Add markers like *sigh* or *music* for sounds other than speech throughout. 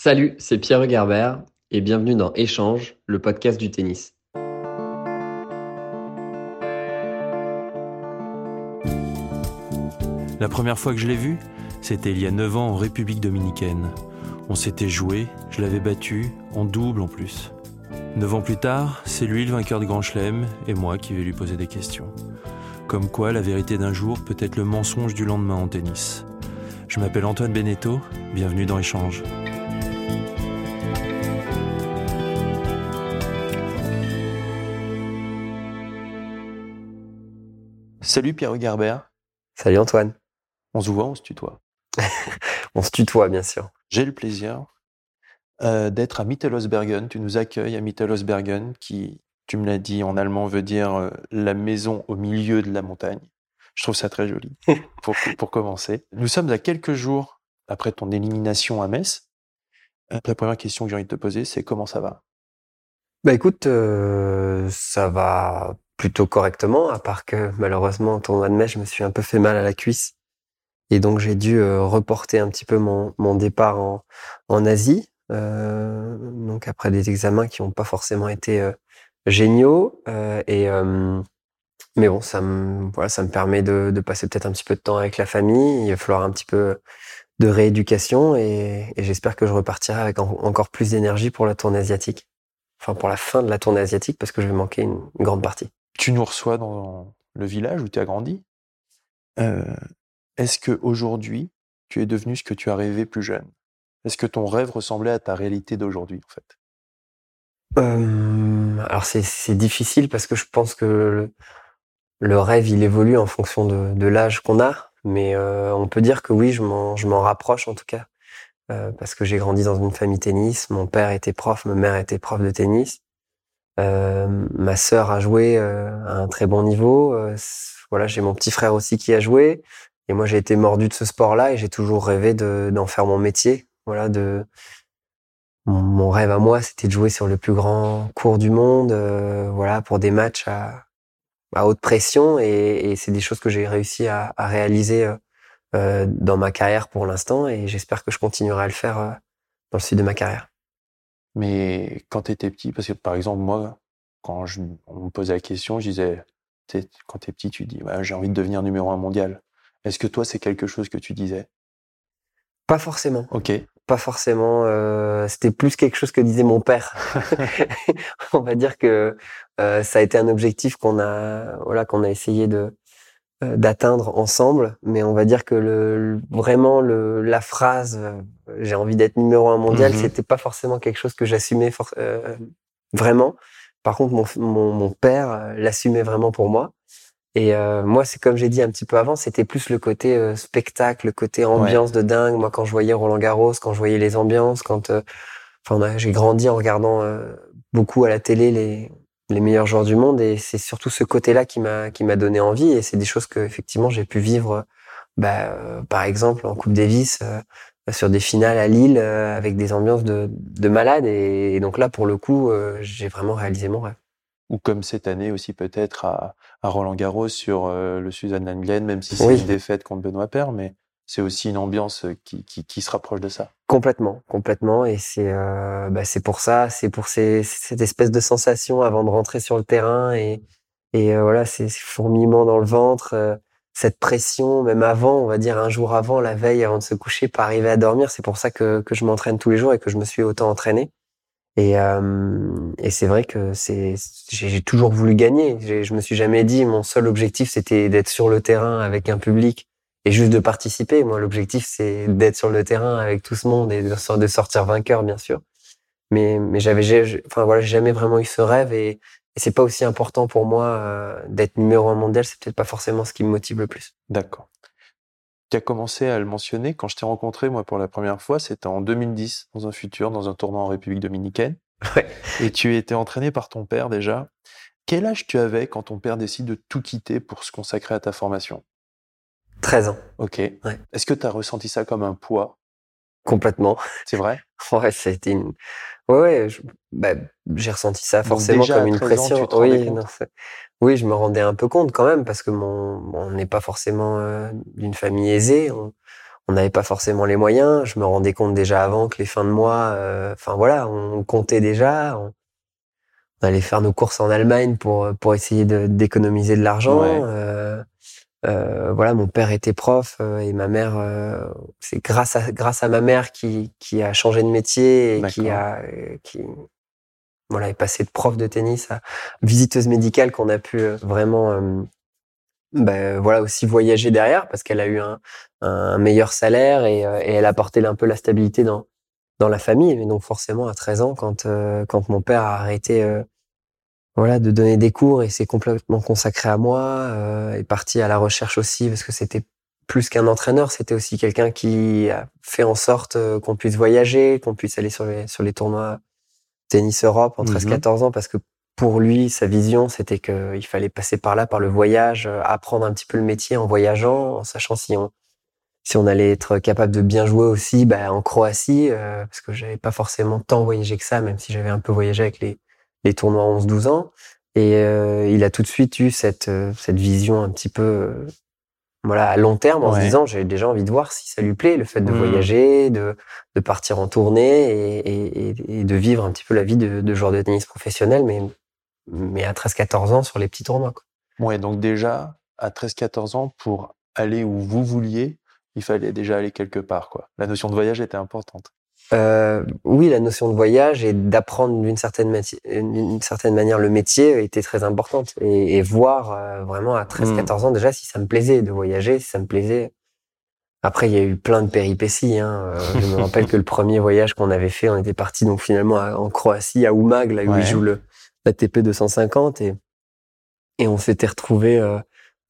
Salut, c'est Pierre Gerber et bienvenue dans Échange, le podcast du tennis. La première fois que je l'ai vu, c'était il y a 9 ans en République dominicaine. On s'était joué, je l'avais battu, en double en plus. Neuf ans plus tard, c'est lui le vainqueur de Grand Chelem et moi qui vais lui poser des questions. Comme quoi la vérité d'un jour peut être le mensonge du lendemain en tennis. Je m'appelle Antoine Beneteau, bienvenue dans Échange. Salut Pierre Gerber. Salut Antoine. On se voit, on se tutoie. *laughs* On se tutoie bien sûr. J'ai le plaisir euh, d'être à Mittelosbergen. Tu nous accueilles à Mittelosbergen, qui, tu me l'as dit en allemand, veut dire euh, la maison au milieu de la montagne. Je trouve ça très joli *laughs* pour, pour commencer. Nous sommes à quelques jours après ton élimination à Metz. Euh, La première question que j'ai envie de te poser, c'est comment ça va? Bah écoute, euh, ça va plutôt correctement, à part que malheureusement au tournoi de mai, je me suis un peu fait mal à la cuisse. Et donc j'ai dû euh, reporter un petit peu mon, mon départ en, en Asie. Euh, donc après des examens qui n'ont pas forcément été euh, géniaux. euh, et euh, mais bon, ça me voilà, ça me permet de, de passer peut-être un petit peu de temps avec la famille. Il va falloir un petit peu de rééducation et, et j'espère que je repartirai avec en- encore plus d'énergie pour la tournée asiatique. Enfin pour la fin de la tournée asiatique parce que je vais manquer une grande partie. Tu nous reçois dans le village où tu as grandi? Euh, Est-ce que aujourd'hui, tu es devenu ce que tu as rêvé plus jeune? Est-ce que ton rêve ressemblait à ta réalité d'aujourd'hui, en fait? Euh, alors c'est difficile parce que je pense que le, rêve il évolue en fonction de, l'âge qu'on a, mais euh, on peut dire que oui, je m'en rapproche en tout cas parce que j'ai grandi dans une famille tennis. Mon père était prof, ma mère était prof de tennis. Euh, ma sœur a joué euh, à un très bon niveau. Euh, voilà, j'ai mon petit frère aussi qui a joué. Et moi, j'ai été mordu de ce sport-là et j'ai toujours rêvé de- d'en faire mon métier. Voilà, de mon, rêve à moi, c'était de jouer sur le plus grand cours du monde. voilà, pour des matchs à, haute pression et, c'est des choses que j'ai réussi à, réaliser dans ma carrière pour l'instant et j'espère que je continuerai à le faire dans le suite de ma carrière. Mais quand tu étais petit, parce que par exemple, moi, quand je, on me posait la question, je disais, quand tu es petit, tu dis, Ouais, j'ai envie de devenir numéro un mondial. Est-ce que toi, c'est quelque chose que tu disais? Pas forcément. Ok. Pas forcément. euh, C'était plus quelque chose que disait mon père. *laughs* *laughs* On va dire que euh, ça a été un objectif qu'on a, voilà, qu'on a essayé de d'atteindre ensemble. Mais on va dire que le, le- vraiment le, la phrase euh, "j'ai envie d'être numéro un mondial", Mhm. c'était pas forcément quelque chose que j'assumais for- euh, vraiment. Par contre, mon, mon, mon père euh, l'assumait vraiment pour moi. Et euh, moi, c'est comme j'ai dit un petit peu avant, c'était plus le côté euh, spectacle, le côté ambiance de dingue. Moi, quand je voyais Roland Garros, quand je voyais les ambiances, quand, euh, enfin, j'ai grandi en regardant euh, beaucoup à la télé les les meilleurs joueurs du monde, et c'est surtout ce côté-là qui m'a qui m'a donné envie. Et c'est des choses que effectivement j'ai pu vivre, bah, euh, par exemple en Coupe Davis. euh, sur des finales à Lille euh, avec des ambiances de, de malade et, et donc là pour le coup j'ai vraiment réalisé mon rêve. Ou comme cette année aussi peut-être à, à Roland Garros sur le Suzanne Langlen, même si c'est Oui. une défaite contre Benoît Paire, mais c'est aussi une ambiance qui, qui, qui se rapproche de ça. Complètement, complètement. Et c'est euh, bah, pour ça, c'est pour cette espèce de sensation avant de rentrer sur le terrain et, et euh, voilà, ces, fourmillements dans le ventre, euh, cette pression, même avant, on va dire un jour avant, la veille, avant de se coucher, pas arriver à dormir. C'est pour ça que, que je m'entraîne tous les jours et que je me suis autant entraîné. Et, euh, et c'est vrai que c'est, j'ai toujours voulu gagner. Je me suis jamais dit, mon seul objectif, c'était d'être sur le terrain avec un public et juste de participer. Moi, l'objectif, c'est d'être sur le terrain avec tout ce monde et de, sor- de sortir vainqueur, bien sûr. Mais, mais j'avais, enfin voilà, j'ai jamais vraiment eu ce rêve et, et c'est pas aussi important pour moi euh, d'être numéro un mondial. C'est peut-être pas forcément ce qui me motive le plus. D'accord. tu as commencé à le mentionner. Quand je t'ai rencontré, moi, pour la première fois, c'était en 2010, dans un futur, dans un tournoi en République dominicaine. *laughs* Ouais. Et tu étais entraîné par ton père déjà. Quel âge tu avais quand ton père décide de tout quitter pour se consacrer à ta formation? 13 ans, Ok. Est-ce que tu as ressenti ça comme un poids? Complètement. C'est vrai? *laughs* Ouais, été une. Ouais, ouais, je- bah, j'ai ressenti ça forcément comme une 13 ans, pression. oui, non, oui, je me rendais un peu compte quand même parce que mon, on n'est pas forcément euh, d'une famille aisée. On n'avait pas forcément les moyens. Je me rendais compte déjà avant que les fins de mois, euh, enfin voilà, on comptait déjà. On, on allait faire nos courses en Allemagne pour pour essayer de- d'économiser de l'argent. Ouais. Euh, euh, voilà, mon père était prof euh, et ma mère, euh, c'est grâce à grâce à ma mère qui qui a changé de métier et qui a qui voilà est passée de prof de tennis à visiteuse médicale qu'on a pu euh, vraiment ben, voilà aussi voyager derrière parce qu'elle a eu un, un meilleur salaire et, euh, et elle a apporté un peu la stabilité dans dans la famille. Mais donc forcément à 13 ans quand euh, quand mon père a arrêté euh, voilà de donner des cours et s'est complètement consacré à moi euh, est parti à la recherche aussi parce que c'était plus qu'un entraîneur, c'était aussi quelqu'un qui a fait en sorte euh, qu'on puisse voyager, qu'on puisse aller sur les sur les tournois tennis Europe en Mhm. 13-14 ans parce que pour lui, sa vision, c'était qu'il fallait passer par là, par le voyage, euh, apprendre un petit peu le métier en voyageant, en sachant si on, si on allait être capable de bien jouer aussi bah, en Croatie, euh, parce que j'avais pas forcément tant voyagé que ça, même si j'avais un peu voyagé avec les, les tournois 11-12 ans. Et euh, il a tout de suite eu cette, euh, cette vision un petit peu euh, voilà, à long terme en se disant j'ai déjà envie de voir si ça lui plaît, le fait de Mhm. voyager, de, de partir en tournée et, et, et- et de vivre un petit peu la vie de, de joueur de tennis professionnel, mais, mais à 13-14 ans sur les petits tournois. Quoi. Ouais, donc déjà, à 13-14 ans, pour aller où vous vouliez, il fallait déjà aller quelque part, quoi. La notion de voyage était importante. Euh, oui, la notion de voyage et d'apprendre d'une certaine, certaine manière le métier était très importante. Et, et voir euh, vraiment à 13-14 ans déjà si ça me plaisait de voyager, si ça me plaisait. Après, il y a eu plein de péripéties. Hein. Euh, je me rappelle *laughs* que le premier voyage qu'on avait fait, on était parti donc finalement à- en Croatie, à Umag, là où Ouais. ils jouent le l'ATP 250. Et, et on s'était retrouvés, euh,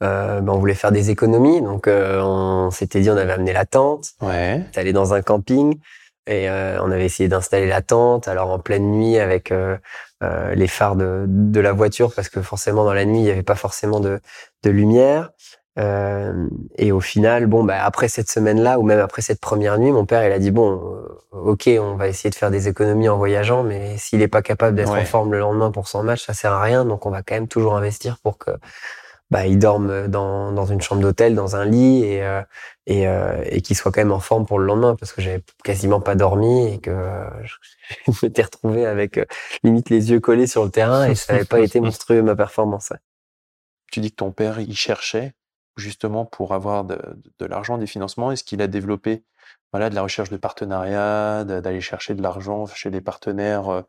euh, ben, on voulait faire des économies. Donc euh, on s'était dit, on avait amené la tente Ouais. allé dans un camping et euh, on avait essayé d'installer la tente alors en pleine nuit avec euh, euh, les phares de, de la voiture parce que forcément dans la nuit il n'y avait pas forcément de, de lumière. Euh, et au final bon bah après cette semaine là ou même après cette première nuit mon père il a dit bon euh, ok on va essayer de faire des économies en voyageant mais s'il est pas capable d'être Ouais. en forme le lendemain pour son match ça sert à rien. Donc on va quand même toujours investir pour que bah, il dorme dans, dans une chambre d'hôtel, dans un lit, et, euh, et, euh, qu'il soit quand même en forme pour le lendemain, parce que j'avais quasiment pas dormi et que euh, *laughs* je m'étais retrouvé avec euh, limite les yeux collés sur le terrain, et ça n'avait pas été monstrueux ma performance. Tu dis que ton père, il cherchait justement pour avoir de, l'argent, des financements. Est-ce qu'il a développé voilà, de la recherche de partenariats, d'aller chercher de l'argent chez des partenaires euh,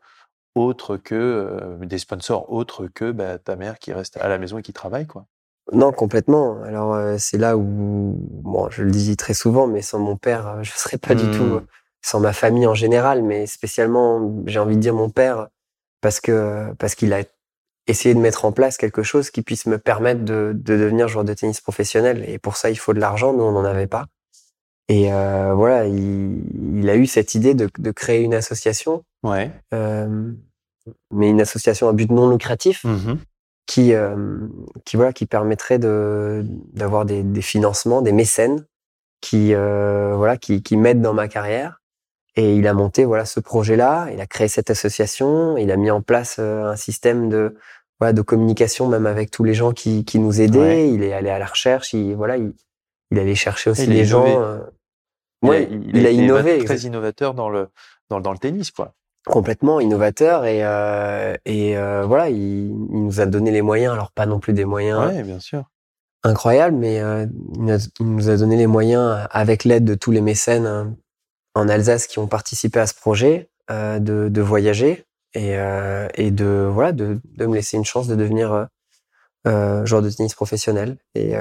autres que euh, des sponsors autres que bah, ta mère qui reste à la maison et qui travaille, quoi? Non, complètement. Alors euh, c'est là où, bon, je le dis très souvent, mais sans mon père, euh, je serais pas du Hmm. tout, euh, sans ma famille en général, mais spécialement, j'ai envie de dire mon père, parce que parce qu'il a essayé de mettre en place quelque chose qui puisse me permettre de, de devenir joueur de tennis professionnel. Et pour ça, il faut de l'argent. Nous, on n'en avait pas. Et euh, voilà, il, il a eu cette idée de, de créer une association, Ouais. euh, mais une association à but non lucratif Mhm. Qui euh, qui voilà qui permettrait de d'avoir des, des financements des mécènes qui euh, voilà qui qui m'aident dans ma carrière. Et il a monté voilà ce projet là il a créé cette association. Il a mis en place euh, un système de voilà de communication même avec tous les gens qui qui nous aidaient. Ouais. il est allé à la recherche. Il voilà il il allait chercher aussi Il les gens euh, Il a- ouais, il, il a été innové très innovateur dans le, dans, dans le tennis, quoi. Complètement innovateur et euh, et euh, voilà il, il nous a donné les moyens alors pas non plus des moyens Ouais, bien sûr. incroyable, mais euh, il, nous a, il nous a donné les moyens, avec l'aide de tous les mécènes en Alsace qui ont participé à ce projet, de, de voyager et, et de voilà de, de me laisser une chance de devenir joueur de tennis professionnel. Et,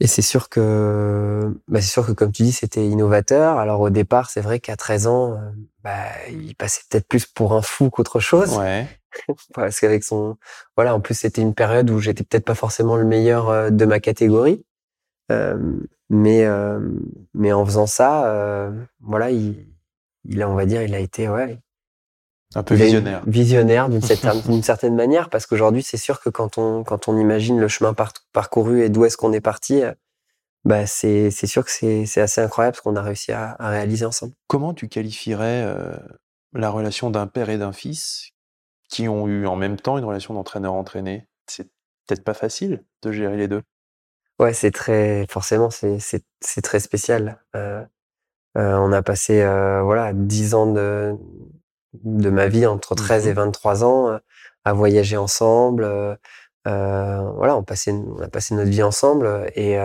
et c'est sûr que bah, c'est sûr que comme tu dis, c'était innovateur. Alors au départ, c'est vrai qu'à 13 ans, bah, il passait peut-être plus pour un fou qu'autre chose Ouais. *laughs* parce qu'avec son voilà en plus c'était une période où j'étais peut-être pas forcément le meilleur euh, de ma catégorie mais mais en faisant ça, voilà, il, il a, on va dire, il a été ouais, un peu visionnaire. Visionnaire d'une *laughs* certaine, certaine, manière, parce qu'aujourd'hui, c'est sûr que quand on, quand on imagine le chemin parcouru et d'où est-ce qu'on est parti, bah c'est sûr que c'est assez incroyable ce qu'on a réussi à, à, réaliser ensemble. Comment tu qualifierais euh, la relation d'un père et d'un fils qui ont eu en même temps une relation d'entraîneur-entraîné C'est peut-être pas facile de gérer les deux. Ouais, c'est très forcément c'est très spécial. Euh, euh, on a passé voilà dix ans de de ma vie entre 13 et 23 mmh ans à voyager ensemble. Euh, voilà, on, passait, on a passé notre vie ensemble et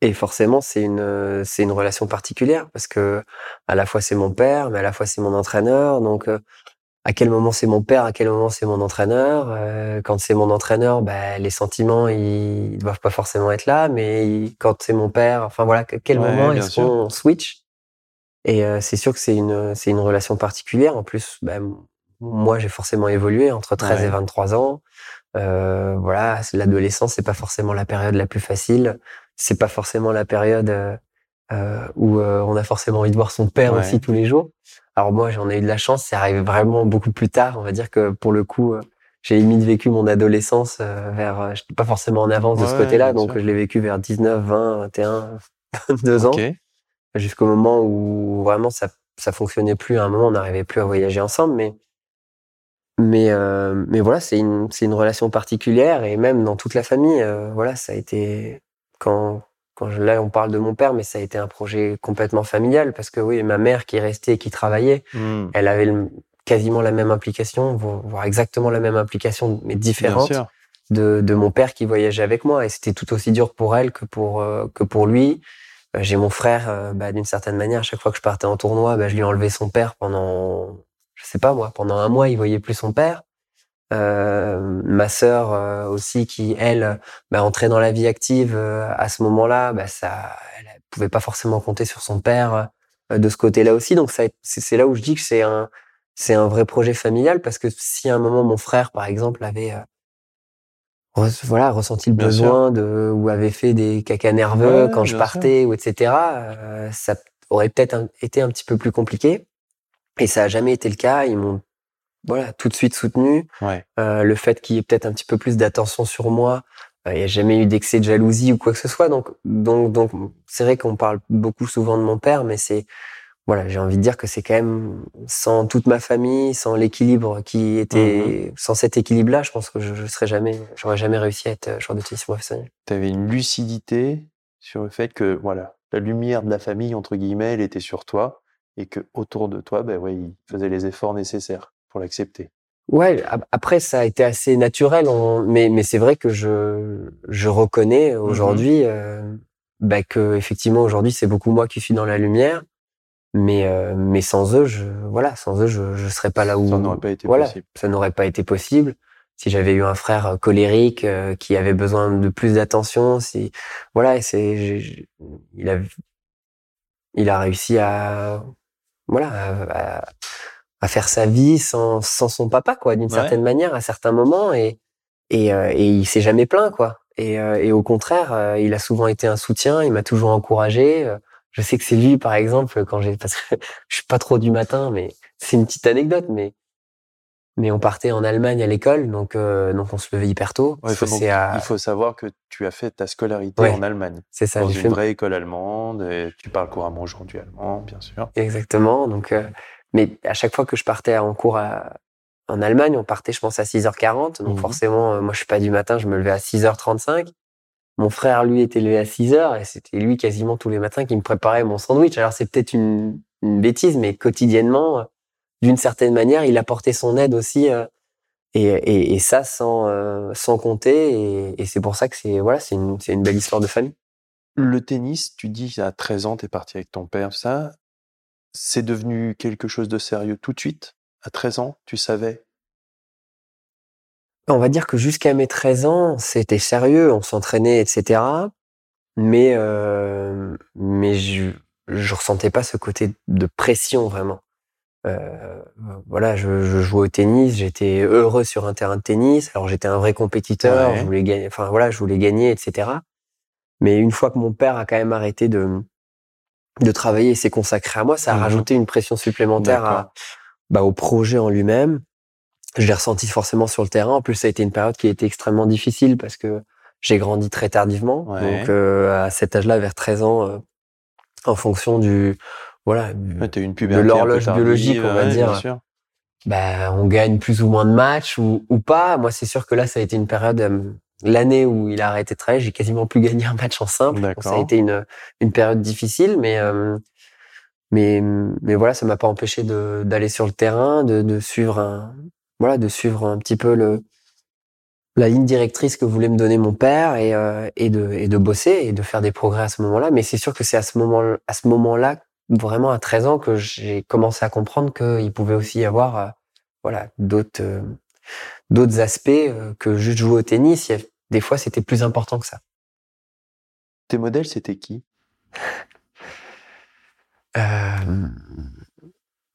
et forcément c'est une c'est une relation particulière parce que à la fois c'est mon père mais à la fois c'est mon entraîneur donc à quel moment c'est mon père à quel moment c'est mon entraîneur quand c'est mon entraîneur bah, les sentiments ils doivent pas forcément être là mais quand c'est mon père enfin voilà à quel moment est-ce qu'on switch? Et euh, c'est sûr que c'est une, c'est une relation particulière. En plus, bah, moi, j'ai forcément évolué entre 13 et 23 ans. Euh, voilà, l'adolescence, c'est pas forcément la période la plus facile. C'est pas forcément la période euh, euh où euh, on a forcément envie de voir son père aussi tous les jours. Alors moi, j'en ai eu de la chance. C'est arrivé vraiment beaucoup plus tard. On va dire que pour le coup, j'ai limite vécu mon adolescence vers, j'étais pas forcément en avance de ce côté-là, donc je l'ai vécu vers 19, 20, 21, 22 ans jusqu'au moment où vraiment ça ça fonctionnait plus. À un moment, on n'arrivait plus à voyager ensemble, mais mais euh, mais voilà, c'est une c'est une relation particulière et même dans toute la famille, euh, voilà, ça a été quand quand je, là on parle de mon père, mais ça a été un projet complètement familial parce que oui, ma mère qui est restée et qui travaillait, mmh. elle avait quasiment la même implication, voire exactement la même implication, mais différente. De, de mon père qui voyageait avec moi et c'était tout aussi dur pour elle que pour euh, que pour lui bah, j'ai mon frère, euh, bah, d'une certaine manière, à chaque fois que je partais en tournoi, bah, je lui enlevais son père pendant, je sais pas moi, pendant un mois, il voyait plus son père. Euh, ma sœur euh, aussi, qui elle, bah, entrait dans la vie active à ce moment-là, bah, ça, elle pouvait pas forcément compter sur son père de ce côté-là aussi. Donc ça, c'est là où je dis que c'est un, c'est un vrai projet familial parce que si à un moment mon frère, par exemple, avait voilà ressenti le besoin de ou avait fait des caca nerveux quand je partais ou etc euh, ça aurait peut-être été un petit peu plus compliqué. Et ça a jamais été le cas. Ils m'ont voilà tout de suite soutenu. Euh, le fait qu'il y ait peut-être un petit peu plus d'attention sur moi euh, il n'y a jamais eu d'excès de jalousie ou quoi que ce soit. Donc donc donc c'est vrai qu'on parle beaucoup souvent de mon père mais c'est voilà, j'ai envie de dire que c'est quand même sans toute ma famille, sans l'équilibre qui était, mmh sans cet équilibre-là, je pense que je, je serais jamais, j'aurais jamais réussi à être joueur de tennis professionnel. Tu avais une lucidité sur le fait que voilà, la lumière de la famille entre guillemets, elle était sur toi et que autour de toi, ben ouais, ils faisaient les efforts nécessaires pour l'accepter. Ouais, après ça a été assez naturel, mais mais c'est vrai que je je reconnais mmh aujourd'hui euh, bah, que effectivement aujourd'hui c'est beaucoup moi qui suis dans la lumière mais euh, mais sans eux je voilà sans eux je je serais pas là où ça n'aurait pas été voilà, possible. ça n'aurait pas été possible. Si j'avais eu un frère euh, colérique euh, qui avait besoin de plus d'attention si voilà c'est il a il a réussi à voilà à, à, faire sa vie sans sans son papa quoi d'une certaine manière à certains moments et et, et il s'est jamais plaint quoi et, et au contraire il a souvent été un soutien il m'a toujours encouragé je sais que c'est lui, par exemple, quand j'ai, parce que *laughs* je suis pas trop du matin, mais c'est une petite anecdote, mais mais on partait en Allemagne à l'école, donc euh, donc on se levait hyper tôt. il, faut savoir que tu as fait ta scolarité en Allemagne. C'est ça. Dans une fait... vraie école allemande, et tu parles couramment aujourd'hui allemand, bien sûr. Exactement. Donc, euh, mais à chaque fois que je partais en cours en Allemagne, on partait, je pense, à 6h40. Donc mmh forcément, euh, moi, je suis pas du matin, je me levais à 6h35. Mon frère, lui, était levé à 6 heures et c'était lui quasiment tous les matins qui me préparait mon sandwich. Alors c'est peut-être une, bêtise, mais quotidiennement, d'une certaine manière, il apportait son aide aussi. Euh, et, et, ça sans, euh, sans compter. Et, et c'est pour ça que c'est voilà, c'est une, une belle histoire de famille. Le tennis, tu dis à 13 ans, tu es parti avec ton père, ça, c'est devenu quelque chose de sérieux tout de suite. À 13 ans, tu savais? On va dire que jusqu'à mes 13 ans, c'était sérieux, on s'entraînait, etc. Mais euh, mais je je ressentais pas ce côté de pression vraiment. Euh, voilà, je, je, jouais au tennis, j'étais heureux sur un terrain de tennis. Alors j'étais un vrai compétiteur, je voulais gagner, enfin voilà, je voulais gagner, etc. Mais une fois que mon père a quand même arrêté de, de travailler et s'est consacré à moi, ça a Mhm. rajouté une pression supplémentaire à, bah, au projet en lui-même. Je l'ai ressenti forcément sur le terrain. En plus, ça a été une période qui a été extrêmement difficile parce que j'ai grandi très tardivement. Ouais. Donc, euh, à cet âge-là, vers 13 ans, euh, en fonction du, voilà, Ouais, une peu l'horloge biologique, on va ouais, dire. bah, on gagne plus ou moins de matchs ou, ou pas. Moi, c'est sûr que là, ça a été une période, euh, l'année où il a arrêté de travailler, j'ai quasiment plus gagné un match en simple. Donc, ça a été une, une période difficile, mais, euh, mais, mais voilà, ça m'a pas empêché d'aller sur le terrain, de, de suivre un, voilà, de suivre un petit peu le, la ligne directrice que voulait me donner mon père et, euh, et de, et de bosser et de faire des progrès à ce moment-là. Mais c'est sûr que c'est à ce moment, à ce moment-là, vraiment à 13 ans, que j'ai commencé à comprendre qu'il pouvait aussi y avoir, euh, voilà, d'autres, euh, d'autres aspects euh, que juste jouer au tennis. Des fois, c'était plus important que ça. Tes modèles, c'était qui? Euh,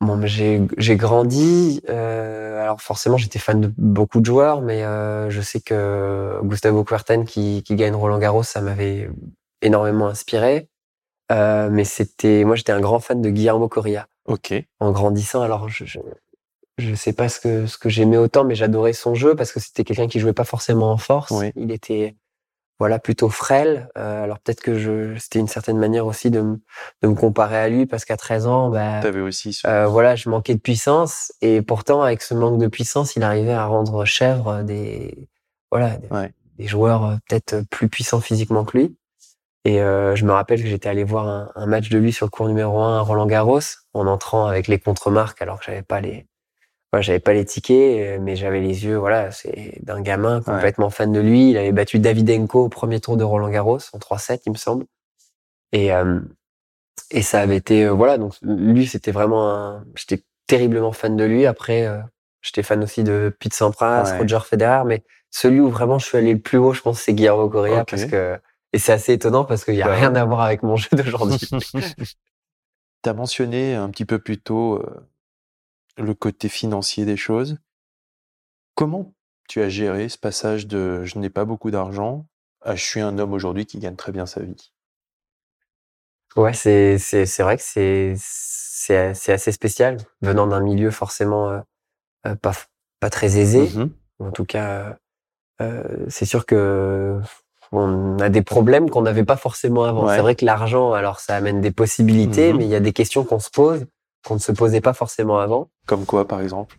bon, j'ai grandi. euh, alors forcément, j'étais fan de beaucoup de joueurs, mais euh, je sais que Gustavo Kuerten qui, qui gagne Roland Garros, ça m'avait énormément inspiré. Mais c'était, moi, j'étais un grand fan de Guillermo Coria Ok. en grandissant. Alors, je, je, je sais pas ce que ce que j'aimais autant, mais j'adorais son jeu parce que c'était quelqu'un qui jouait pas forcément en force. Oui. Il était voilà plutôt frêle. Euh, alors peut-être que je c'était une certaine manière aussi de me de me comparer à lui parce qu'à 13 ans, bah, T'avais aussi ce... euh, voilà, je manquais de puissance et pourtant avec ce manque de puissance, il arrivait à rendre chèvre des voilà des, Ouais. des joueurs euh, peut-être plus puissants physiquement que lui. Et euh, je me rappelle que j'étais allé voir un, un match de lui sur le cours numéro 1 à Roland Garros en entrant avec les contre-marques alors que j'avais pas les voilà, j'avais pas les tickets euh, mais j'avais les yeux voilà, c'est d'un gamin complètement fan de lui, il avait battu Davidenko au premier tour de Roland Garros en 3-7 il me semble. Et euh, et ça avait été euh, voilà donc lui c'était vraiment un j'étais terriblement fan de lui après euh, j'étais fan aussi de Pete Sampras Ouais. Roger Federer mais celui où vraiment je suis allé le plus haut je pense c'est Guillermo Ok. parce que et c'est assez étonnant parce qu'il y a Bah rien à voir avec mon jeu d'aujourd'hui *laughs* T'as mentionné un petit peu plus tôt le côté financier des choses. Comment tu as géré ce passage de je n'ai pas beaucoup d'argent à je suis un homme aujourd'hui qui gagne très bien sa vie? Ouais c'est c'est c'est vrai que c'est c'est c'est assez spécial venant d'un milieu forcément euh, euh, pas pas très aisé Mhm. En tout cas, euh, c'est sûr que on a des problèmes qu'on n'avait pas forcément avant. Ouais. C'est vrai que l'argent, alors ça amène des possibilités, Mhm. mais il y a des questions qu'on se pose qu'on ne se posait pas forcément avant. Comme quoi, par exemple?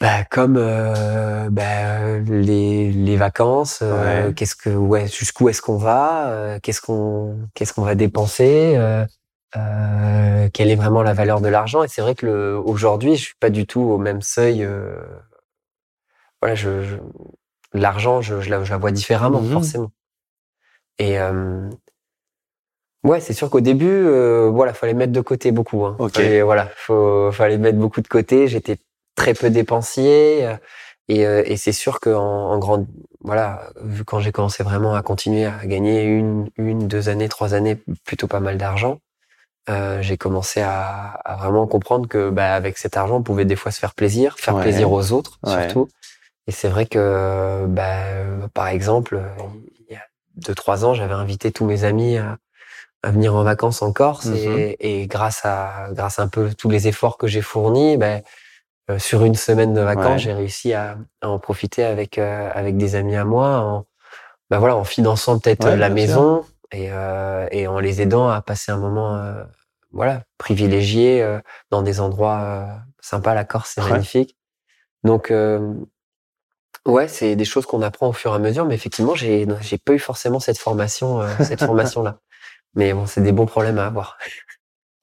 Bah, comme euh, bah, les, les vacances, euh, qu'est-ce que ouais, jusqu'où est-ce qu'on va, euh, qu'est-ce qu'on qu'est-ce qu'on va dépenser, quelle est vraiment la valeur de l'argent. Et c'est vrai que le, aujourd'hui, je suis pas du tout au même seuil. voilà, je, je- l'argent, je, je, la, je la vois différemment Mhm. forcément. Et ouais, c'est sûr qu'au début, euh, voilà, fallait mettre de côté beaucoup. Hein. Ok. Fallait, voilà, faut, fallait mettre beaucoup de côté. J'étais très peu dépensier. euh, Et, euh, et c'est sûr qu'en en grande, voilà, vu quand j'ai commencé vraiment à continuer à gagner une, une, deux années, trois années, plutôt pas mal d'argent, euh, j'ai commencé à, à vraiment comprendre que, bah, avec cet argent, on pouvait des fois se faire plaisir, faire Ouais. plaisir aux autres, Ouais. surtout. Et c'est vrai que, bah, par exemple, il y a deux, trois ans, j'avais invité tous mes amis à, à venir en vacances en Corse Mhm. et, et grâce à, grâce à un peu tous les efforts que j'ai fournis, ben, euh, sur une semaine de vacances, Ouais. j'ai réussi à, à en profiter avec euh, avec des amis à moi, en ben voilà, en finançant peut-être Ouais, euh, la maison et euh, et en les aidant à passer un moment euh, voilà privilégié euh, dans des endroits euh, sympas. La Corse, c'est Ouais. magnifique. Donc euh, ouais, c'est des choses qu'on apprend au fur et à mesure, mais effectivement, j'ai j'ai pas eu forcément cette formation euh, cette *laughs* formation là. Mais bon, c'est des bons problèmes à avoir. *laughs*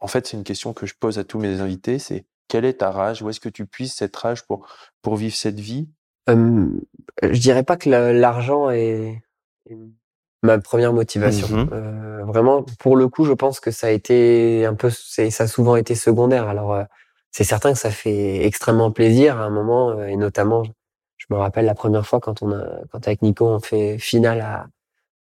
En fait, c'est une question que je pose à tous mes invités, c'est quelle est ta rage? Où est-ce que tu puisses cette rage pour, pour vivre cette vie? Euh, je dirais pas que la- l'argent est, ma première motivation. Mhm. Euh, vraiment, pour le coup, je pense que ça a été un peu, ça a souvent été secondaire. Alors, euh, c'est certain que ça fait extrêmement plaisir à un moment, euh, et notamment, je me rappelle la première fois quand on a, quand avec Nico, on fait finale à,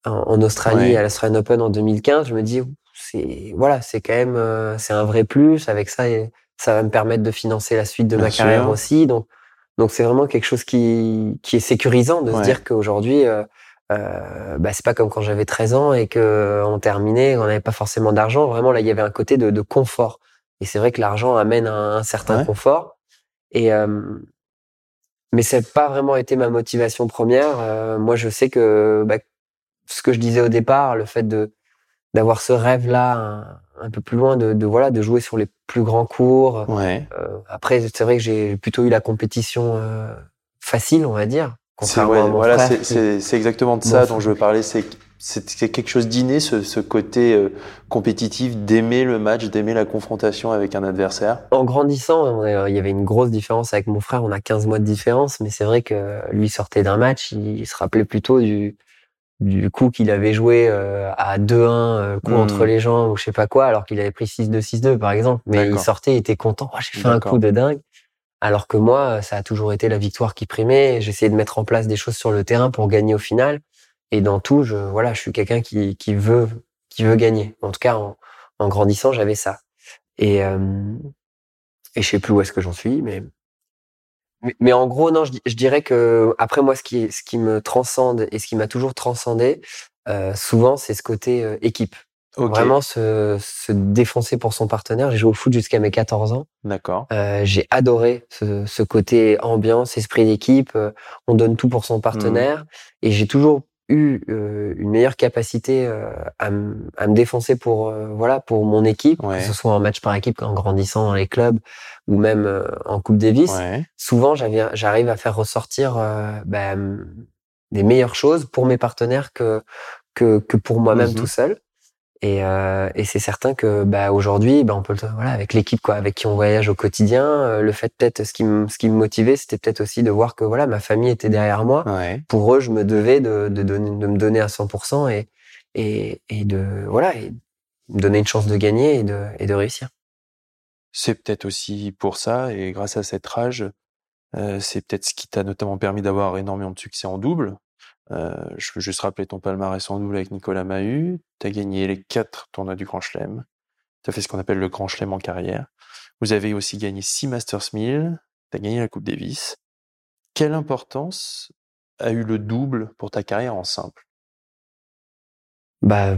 en, en Australie Ouais. à l'Australian Open en 2015. Je me dis, c'est, voilà, c'est quand même, euh, c'est un vrai plus. Avec ça, et ça va me permettre de financer la suite de Bien ma carrière aussi. Donc, donc c'est vraiment quelque chose qui, qui est sécurisant de Ouais. se dire qu'aujourd'hui, euh, euh, bah, c'est pas comme quand j'avais 13 ans et que on terminait, on n'avait pas forcément d'argent. Vraiment, là, il y avait un côté de, de confort. Et c'est vrai que l'argent amène un, un certain Ouais. confort. Et euh, mais ça n'a pas vraiment été ma motivation première. Euh, moi, je sais que bah, ce que je disais au départ, le fait de d'avoir ce rêve-là un, un peu plus loin, de, de voilà, de jouer sur les plus grands cours. Ouais. Euh, après, c'est vrai que j'ai plutôt eu la compétition euh, facile, on va dire. C'est ouais, voilà, c'est- exactement de ça dont je veux parler. C'est quelque chose d'inné, ce, ce côté euh, compétitif, d'aimer le match, d'aimer la confrontation avec un adversaire. En grandissant, il y avait une grosse différence avec mon frère. On a 15 mois de différence, mais c'est vrai que lui sortait d'un match, il, se rappelait plutôt du, du coup qu'il avait joué euh, à 2-1, euh, coup entre les jambes ou je sais pas quoi, alors qu'il avait pris 6-2, 6-2 par exemple. Mais il sortait, il était content. Oh, j'ai fait un coup de dingue. Alors que moi, ça a toujours été la victoire qui primait. J'essayais de mettre en place des choses sur le terrain pour gagner au final. Et dans tout, je, voilà, je suis quelqu'un qui, qui veut, qui veut gagner. En tout cas, en, en grandissant, j'avais ça. Et, euh, et je sais plus où est-ce que j'en suis, mais, mais, mais en gros, non, je, di- je dirais que après moi, ce qui, ce qui me transcende et ce qui m'a toujours transcendé, euh, souvent, c'est ce côté euh, équipe. Ok. Vraiment se, se défoncer pour son partenaire. J'ai joué au foot jusqu'à mes 14 ans. D'accord. Euh, j'ai adoré ce, ce côté ambiance, esprit d'équipe. euh, on donne tout pour son Mmh. partenaire. Et j'ai toujours eu euh, une meilleure capacité euh, à, me défoncer pour euh, voilà pour mon équipe, Ouais. que ce soit en match par équipe, en grandissant dans les clubs ou même euh, en Coupe Davis. Ouais. Souvent, j'arrive à faire ressortir bah, des meilleures choses pour mes partenaires que que, que pour moi-même Mhm. tout seul. Et, euh, et c'est certain que bah, aujourd'hui, bah, on peut le, voilà avec l'équipe quoi, avec qui on voyage au quotidien, euh, le fait peut-être ce qui me ce qui me motivait, c'était peut-être aussi de voir que voilà ma famille était derrière moi. Ouais. Pour eux, je me devais de, de donner de me donner à 100% et et, et de voilà et me donner une chance de gagner et de et de réussir. C'est peut-être aussi pour ça, et grâce à cette rage, euh, c'est peut-être ce qui t'a notamment permis d'avoir énormément de succès en double. Euh, je veux juste rappeler ton palmarès en double avec Nicolas Mahut. Tu as gagné les quatre tournois du Grand Chelem. Tu as fait ce qu'on appelle le Grand Chelem en carrière. Vous avez aussi gagné six Masters 1000. Tu as gagné la Coupe Davis. Quelle importance a eu le double pour ta carrière en simple? Bah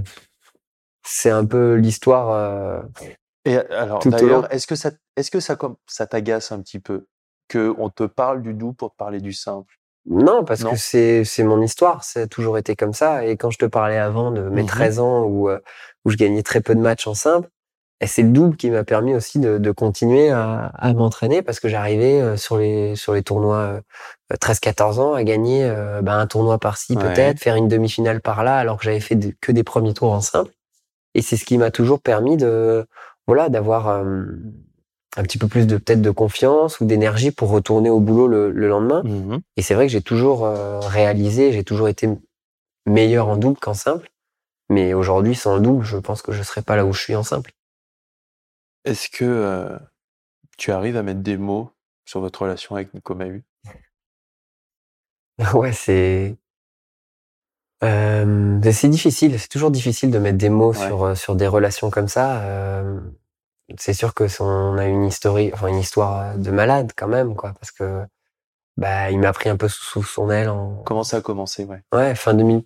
c'est un peu l'histoire. euh, Et alors, d'ailleurs, est-ce que ça, est-ce que ça, comme, ça t'agace un petit peu que on te parle du double pour te parler du simple? Non, parce Non. que c'est c'est mon histoire, ça a toujours été comme ça. Et quand je te parlais avant de mes Mhm. 13 ans où euh, où je gagnais très peu de matchs en simple, et c'est le double qui m'a permis aussi de, de continuer à, à m'entraîner parce que j'arrivais euh, sur les sur les tournois euh, 13-14 ans à gagner euh, bah, un tournoi par-ci Ouais. peut-être, faire une demi-finale par là, alors que j'avais fait que des premiers tours en simple. Et c'est ce qui m'a toujours permis de voilà d'avoir euh, un petit peu plus de peut-être de confiance ou d'énergie pour retourner au boulot le, le lendemain. Et c'est vrai que j'ai toujours euh, réalisé, j'ai toujours été meilleur en double qu'en simple. Mais aujourd'hui, sans le double, je pense que je serais pas là où je suis en simple. Est-ce que euh, tu arrives à mettre des mots sur votre relation avec Nico Mahut? *laughs* Ouais, c'est euh, c'est difficile. C'est toujours difficile de mettre des mots Ouais. sur sur des relations comme ça. C'est sûr que son- on a une histoire, enfin une histoire de malade quand même, quoi, parce que bah il m'a pris un peu sous, sous son aile en Comment ça a commencé ouais? Ouais, fin 2000,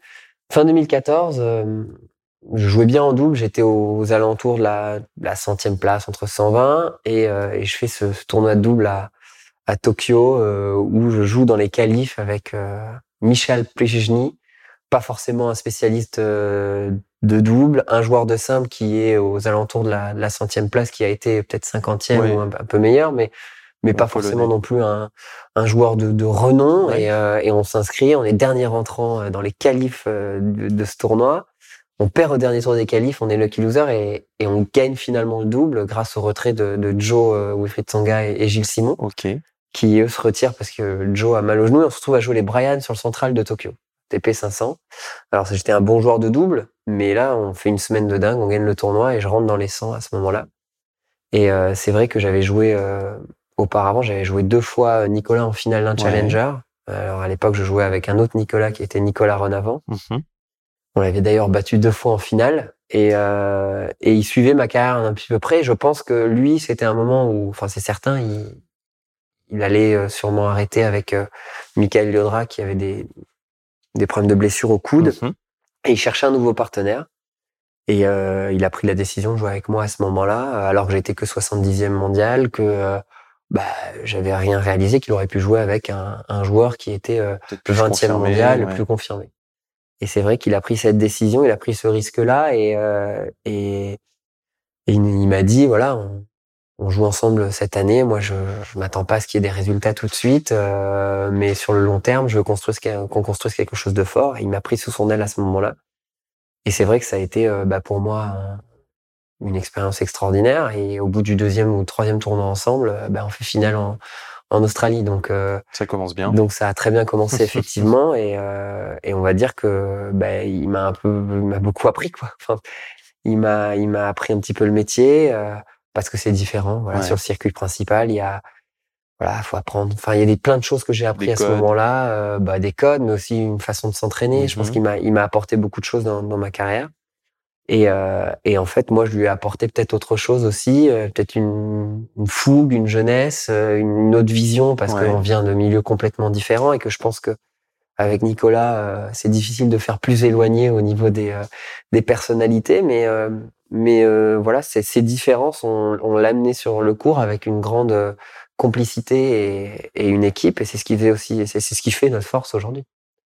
fin 2014, euh, je jouais bien en double. J'étais aux alentours de la, de la centième place, entre 120, et, euh, et je fais ce, ce tournoi de double à, à Tokyo, euh, où je joue dans les qualifs avec euh, Michel Plechny, pas forcément un spécialiste euh, de double, un joueur de simple qui est aux alentours de la, de la centième place, qui a été peut-être cinquantième ou un, un peu meilleur, mais mais pas forcément non plus un, un joueur de, de renom. Ouais. Et, euh, et on s'inscrit, on est dernier rentrant euh, dans les qualifs euh, de, de ce tournoi. On perd au dernier tour des qualifs, on est lucky loser et, et on gagne finalement le double grâce au retrait de, de Joe, Wilfried Tsonga et, et Gilles Simon, Ok. qui eux se retirent parce que Joe a mal au genou et on se retrouve à jouer les Brian sur le central de Tokyo. TP 500. Alors j'étais un bon joueur de double, mais là on fait une semaine de dingue, on gagne le tournoi et je rentre dans les 100 à ce moment-là. Et euh, c'est vrai que j'avais joué euh, auparavant, j'avais joué deux fois Nicolas en finale d'un Ouais. challenger. Alors à l'époque je jouais avec un autre Nicolas qui était Nicolas Renavant. Mhm. On l'avait d'ailleurs battu deux fois en finale et, euh, et il suivait ma carrière d'un petit peu près. Je pense que lui, c'était un moment où, enfin c'est certain, il, il allait euh, sûrement arrêter avec euh, Michael Liodra qui avait des, des problèmes de blessure au coude. Mhm. Et il cherchait un nouveau partenaire. Et euh, il a pris la décision de jouer avec moi à ce moment-là, alors que j'étais que 70e mondial, que euh, bah, j'avais rien réalisé, qu'il aurait pu jouer avec un, un joueur qui était euh, le plus 20e confirmé, mondial, ouais. le plus confirmé. Et c'est vrai qu'il a pris cette décision, il a pris ce risque-là, et, et, et il, il m'a dit, voilà, on, on joue ensemble cette année. Moi, je, je m'attends pas à ce qu'il y ait des résultats tout de suite, euh, mais sur le long terme, je veux qu'il- qu'on construise quelque chose de fort. Et il m'a pris sous son aile à ce moment-là. Et c'est vrai que ça a été euh, bah, pour moi un- une expérience extraordinaire. Et au bout du deuxième ou troisième tournoi ensemble, euh, bah, on fait finale en, en Australie. Donc, euh, Ça commence bien. donc ça a très bien commencé *laughs* effectivement. et, euh, et on va dire que bah, il m'a un peu, m'a beaucoup appris quoi. Enfin, il m'a, il m'a appris un petit peu le métier parce que c'est différent. Voilà, Ouais. sur le circuit principal, il y a voilà, faut apprendre. Enfin, il y a des, plein de choses que j'ai appris Des à ce moment-là, euh, bah, des codes, mais aussi une façon de s'entraîner. Je pense Mhm. qu'il m'a, il m'a apporté beaucoup de choses dans, dans ma carrière. Et, euh, et en fait, moi, je lui ai apporté peut-être autre chose aussi, euh, peut-être une, une fougue, une jeunesse, euh, une autre vision, parce Ouais. qu'on vient de milieux complètement différents et que je pense que avec Nicolas, euh, c'est difficile de faire plus éloigné au niveau des, euh, des personnalités, mais euh, mais euh, voilà, ces, ces différences, on, on l'a amené sur le cours avec une grande complicité et, et une équipe, et c'est ce qui fait aussi, c'est c'est ce qui fait notre force aujourd'hui.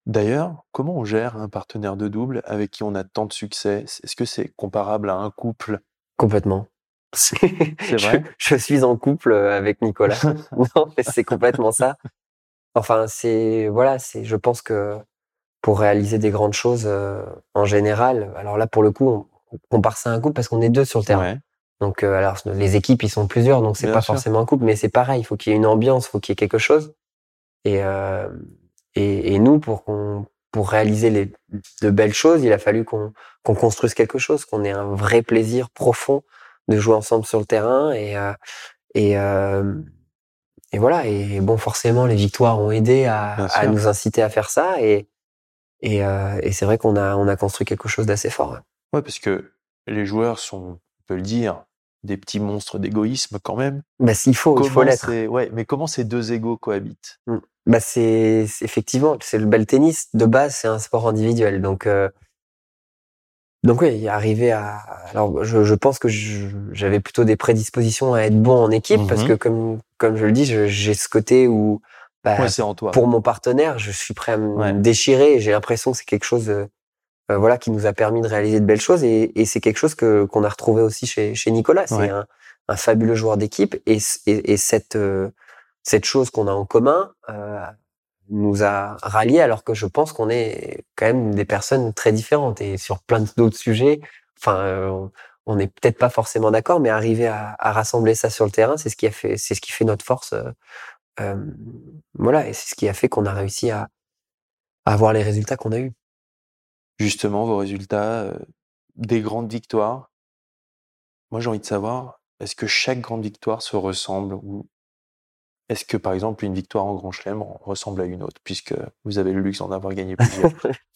D'ailleurs, comment on gère un partenaire de double avec qui on a tant de succès? Est-ce que c'est comparable à un couple? Complètement. C'est *laughs* vrai je, je suis en couple avec Nicolas. *laughs* non, mais c'est complètement ça. Enfin, c'est voilà, c'est. Je pense que pour réaliser des grandes choses euh, en général, alors là pour le coup, on, compare ça à un couple parce qu'on est deux sur le terrain. Ouais. Donc euh, alors les équipes ils sont plusieurs, donc c'est pas sûr. forcément un couple, mais c'est pareil. Il faut qu'il y ait une ambiance, il faut qu'il y ait quelque chose. Et euh, et, et nous pour qu'on pour réaliser les, de belles choses, il a fallu qu'on qu'on construise quelque chose, qu'on ait un vrai plaisir profond de jouer ensemble sur le terrain et et et voilà. Et bon, forcément, les victoires ont aidé à, nous inciter à faire ça. Et et, euh, et c'est vrai qu'on a on a construit quelque chose d'assez fort. ouais. Ouais, parce que les joueurs sont, on peut le dire, des petits monstres d'égoïsme quand même. Bah, s'il faut, il faut Comment l'être. Ouais, mais comment ces deux égos cohabitent? Bah c'est c'est- effectivement c'est le bel tennis de base c'est un sport individuel donc euh, donc oui arriver à alors je, je pense que j'avais plutôt des prédispositions à être bon en équipe parce Mhm. que comme comme je le dis j'ai ce côté où bah, Ouais, c'est en toi. pour mon partenaire je suis prêt à me Ouais. déchirer et j'ai l'impression que c'est quelque chose euh, euh, voilà qui nous a permis de réaliser de belles choses et, et c'est quelque chose que qu'on a retrouvé aussi chez chez Nicolas c'est Ouais. un, un fabuleux joueur d'équipe et, et, et cette euh, cette chose qu'on a en commun euh, nous a ralliés alors que je pense qu'on est quand même des personnes très différentes et sur plein d'autres sujets. Enfin, euh, on- n'est peut-être pas forcément d'accord, mais arriver à, rassembler ça sur le terrain, c'est ce qui a fait, c'est ce qui fait notre force. euh, euh, voilà, et c'est ce qui a fait qu'on a réussi à, avoir les résultats qu'on a eus. Justement, vos résultats, des grandes victoires. Moi, j'ai envie de savoir, est-ce que chaque grande victoire se ressemble ou est-ce que, par exemple, une victoire en Grand Chelem ressemble à une autre, puisque vous avez le luxe d'en avoir gagné plusieurs? *laughs*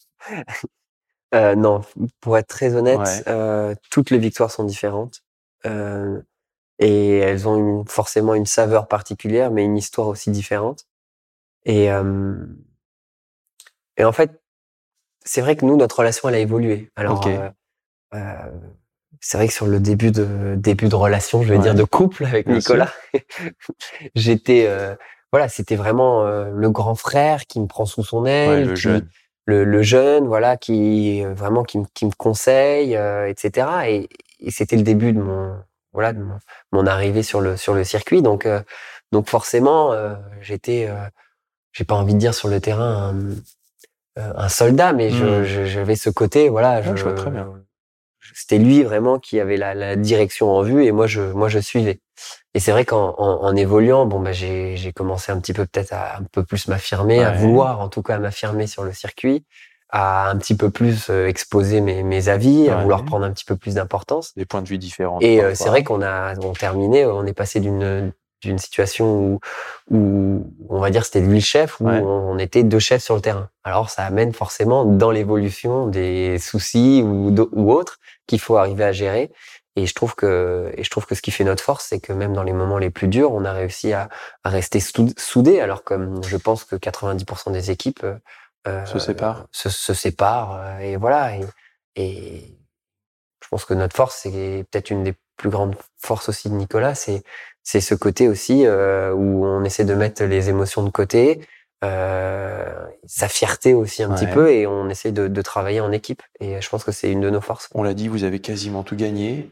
Euh, non, pour être très honnête, Ouais. euh, toutes les victoires sont différentes euh, et elles ont une- forcément une saveur particulière, mais une histoire aussi différente. Et euh, et en fait, c'est vrai que nous, notre relation, elle a évolué. Alors, Ok. C'est vrai que sur le début de début de relation, je vais Ouais. dire de couple avec Bien Nicolas, *laughs* j'étais euh, voilà, c'était vraiment euh, le grand frère qui me prend sous son aile, Ouais, le qui- jeune. le, le jeune, voilà, qui euh, vraiment qui, me- qui me conseille, euh, etc. Et, et c'était le début de mon voilà de mon, mon arrivée sur le sur le circuit. Donc euh, donc forcément, euh, j'étais, euh, j'ai pas envie de dire sur le terrain un, un soldat, mais je- Hmm. je- j'avais ce côté, voilà, Ouais, je vois très bien. C'était lui vraiment qui avait la, la direction en vue et moi je moi je suivais. Et c'est vrai qu'en en, en évoluant, bon bah j'ai j'ai commencé un petit peu peut-être à un peu plus m'affirmer, à vouloir en tout cas m'affirmer sur le circuit, à un petit peu plus euh, exposer mes, mes avis, à vouloir prendre un petit peu plus d'importance. Des points de vue différents. Et euh, c'est vrai qu'on a on terminé, on est passé d'une d'une situation où, où on va dire c'était lui le chef, où Ouais. on était deux chefs sur le terrain. Alors ça amène forcément dans l'évolution des soucis ou, ou autres qu'il faut arriver à gérer. Et je trouve que et je trouve que ce qui fait notre force, c'est que même dans les moments les plus durs, on a réussi à, à rester sou- soudés. Alors comme je pense que 90% des équipes euh, euh, Se séparent. se, se séparent euh, et voilà. Et, et je pense que notre force, c'est peut-être une des plus grandes forces aussi de Nicolas, c'est c'est ce côté aussi euh, où on essaie de mettre les émotions de côté, euh, sa fierté aussi un petit peu, et on essaie de, de travailler en équipe. Et je pense que c'est une de nos forces. On l'a dit, vous avez quasiment tout gagné.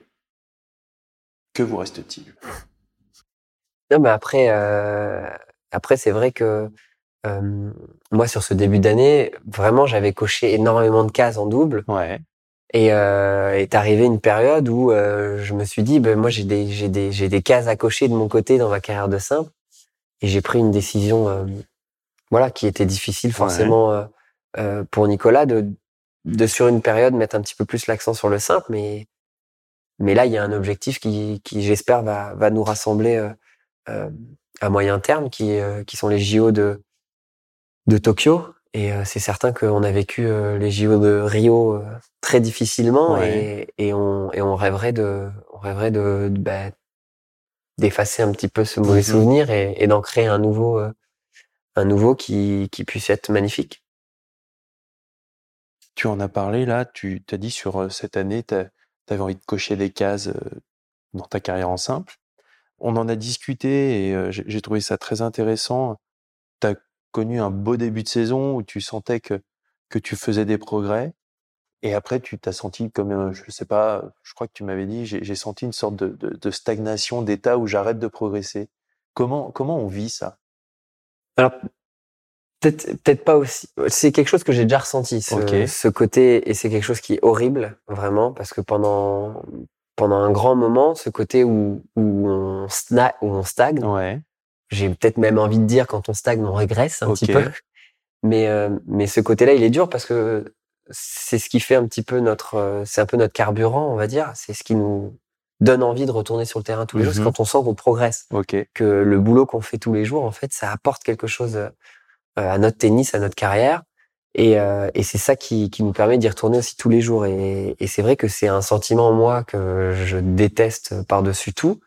Que vous reste-t-il? Non, mais après, euh, après c'est vrai que euh, moi, sur ce début d'année, vraiment, j'avais coché énormément de cases en double. Ouais. Et euh, est arrivée une période où euh, je me suis dit, ben moi, j'ai des, j'ai des, j'ai des cases à cocher de mon côté dans ma carrière de simple. Et j'ai pris une décision, euh, voilà, qui était difficile forcément euh, euh, pour Nicolas de, de sur une période mettre un petit peu plus l'accent sur le simple, mais mais là il y a un objectif qui, qui j'espère va, va nous rassembler euh, euh, à moyen terme, qui euh, qui sont les JO de de Tokyo. Et euh, c'est certain qu'on a vécu euh, les JO de Rio euh, très difficilement Ouais. et, et on et on rêverait de on rêverait de, de, bah, d'effacer un petit peu ce mauvais Mhm. souvenir et, et d'en créer un nouveau un nouveau qui qui puisse être magnifique. Tu en as parlé là, tu t'as dit sur cette année, tu avais envie de cocher des cases dans ta carrière en simple. On en a discuté et j'ai j'ai trouvé ça très intéressant. Tu as connu un beau début de saison où tu sentais que, que tu faisais des progrès. Et après, tu t'as senti comme, euh, je sais pas, je crois que tu m'avais dit, j'ai senti une sorte de, de, de stagnation, d'état où j'arrête de progresser. Comment, comment on vit ça? Alors peut-être peut-être pas aussi. C'est quelque chose que j'ai déjà ressenti ce, ce côté et c'est quelque chose qui est horrible vraiment parce que pendant pendant un grand moment, ce côté où où on, sna- où on stagne, Ouais. J'ai peut-être même envie de dire quand on stagne, on régresse un petit peu. Mais euh, mais ce côté-là, il est dur parce que c'est ce qui fait un petit peu notre, euh, c'est un peu notre carburant, on va dire. C'est ce qui nous donne envie de retourner sur le terrain tous les jours, c'est Mhm. quand on sent qu'on progresse, Ok. que le boulot qu'on fait tous les jours, en fait, ça apporte quelque chose euh, à notre tennis, à notre carrière. Et, euh, et c'est ça qui, qui nous permet d'y retourner aussi tous les jours. Et, et c'est vrai que c'est un sentiment en moi que je déteste par-dessus tout,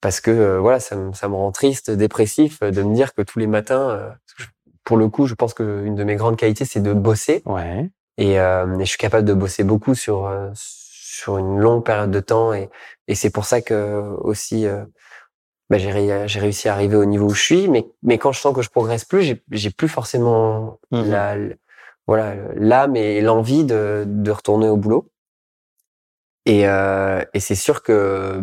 parce que euh, voilà, ça, me- ça me rend triste, dépressif, euh, de me dire que tous les matins, euh, pour le coup, je pense que une de mes grandes qualités, c'est de bosser. Ouais. Et, euh, et je suis capable de bosser beaucoup sur euh, sur une longue période de temps. Et, et c'est pour ça que aussi, euh, bah, j'ai ré- j'ai réussi à arriver au niveau où je suis. Mais mais quand je sens que je progresse plus, j'ai plus forcément Mhm. la voilà l'âme et l'envie de de retourner au boulot. Et euh, et c'est sûr que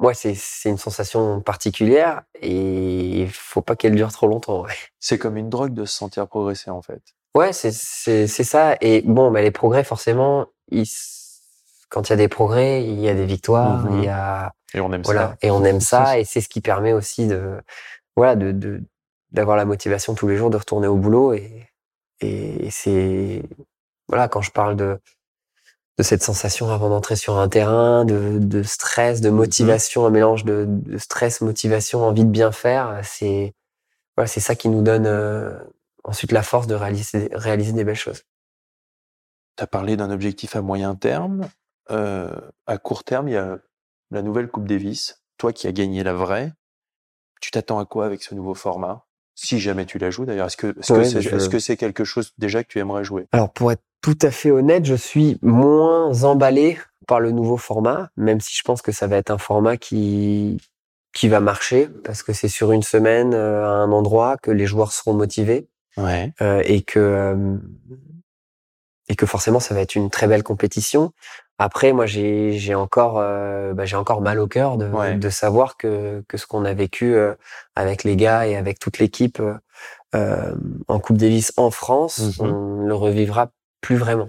moi c'est une sensation particulière et il faut pas qu'elle dure trop longtemps. ouais. C'est comme une drogue de se sentir progresser en fait. Ouais, c'est ça. Et bon, bah, les progrès, forcément, ils, quand il y a des progrès, il y a des victoires, il y a Et on aime voilà, ça. et on aime ça, et c'est ce qui permet aussi de voilà de de d'avoir la motivation tous les jours de retourner au boulot et et c'est voilà quand je parle de de cette sensation avant d'entrer sur un terrain, de, de stress, de motivation, un mélange de, de stress, motivation, envie de bien faire, c'est voilà, c'est ça qui nous donne euh, ensuite la force de réaliser, réaliser des belles choses. Tu as parlé d'un objectif à moyen terme. Euh, à court terme, il y a la nouvelle Coupe Davis. Toi qui as gagné la vraie, tu t'attends à quoi avec ce nouveau format? Si jamais tu la joues d'ailleurs, est-ce que est-ce Ouais, que c'est je- est-ce que c'est quelque chose déjà que tu aimerais jouer? Alors pour être tout à fait honnête, je suis moins emballé par le nouveau format, même si je pense que ça va être un format qui qui va marcher parce que c'est sur une semaine euh, à un endroit que les joueurs seront motivés. Ouais. euh, et que euh, et que forcément ça va être une très belle compétition. Après, moi j'ai j'ai encore bah, j'ai encore mal au cœur de, Ouais. de savoir que que ce qu'on a vécu avec les gars et avec toute l'équipe en Coupe Davis en France, Mhm. on le revivra plus vraiment.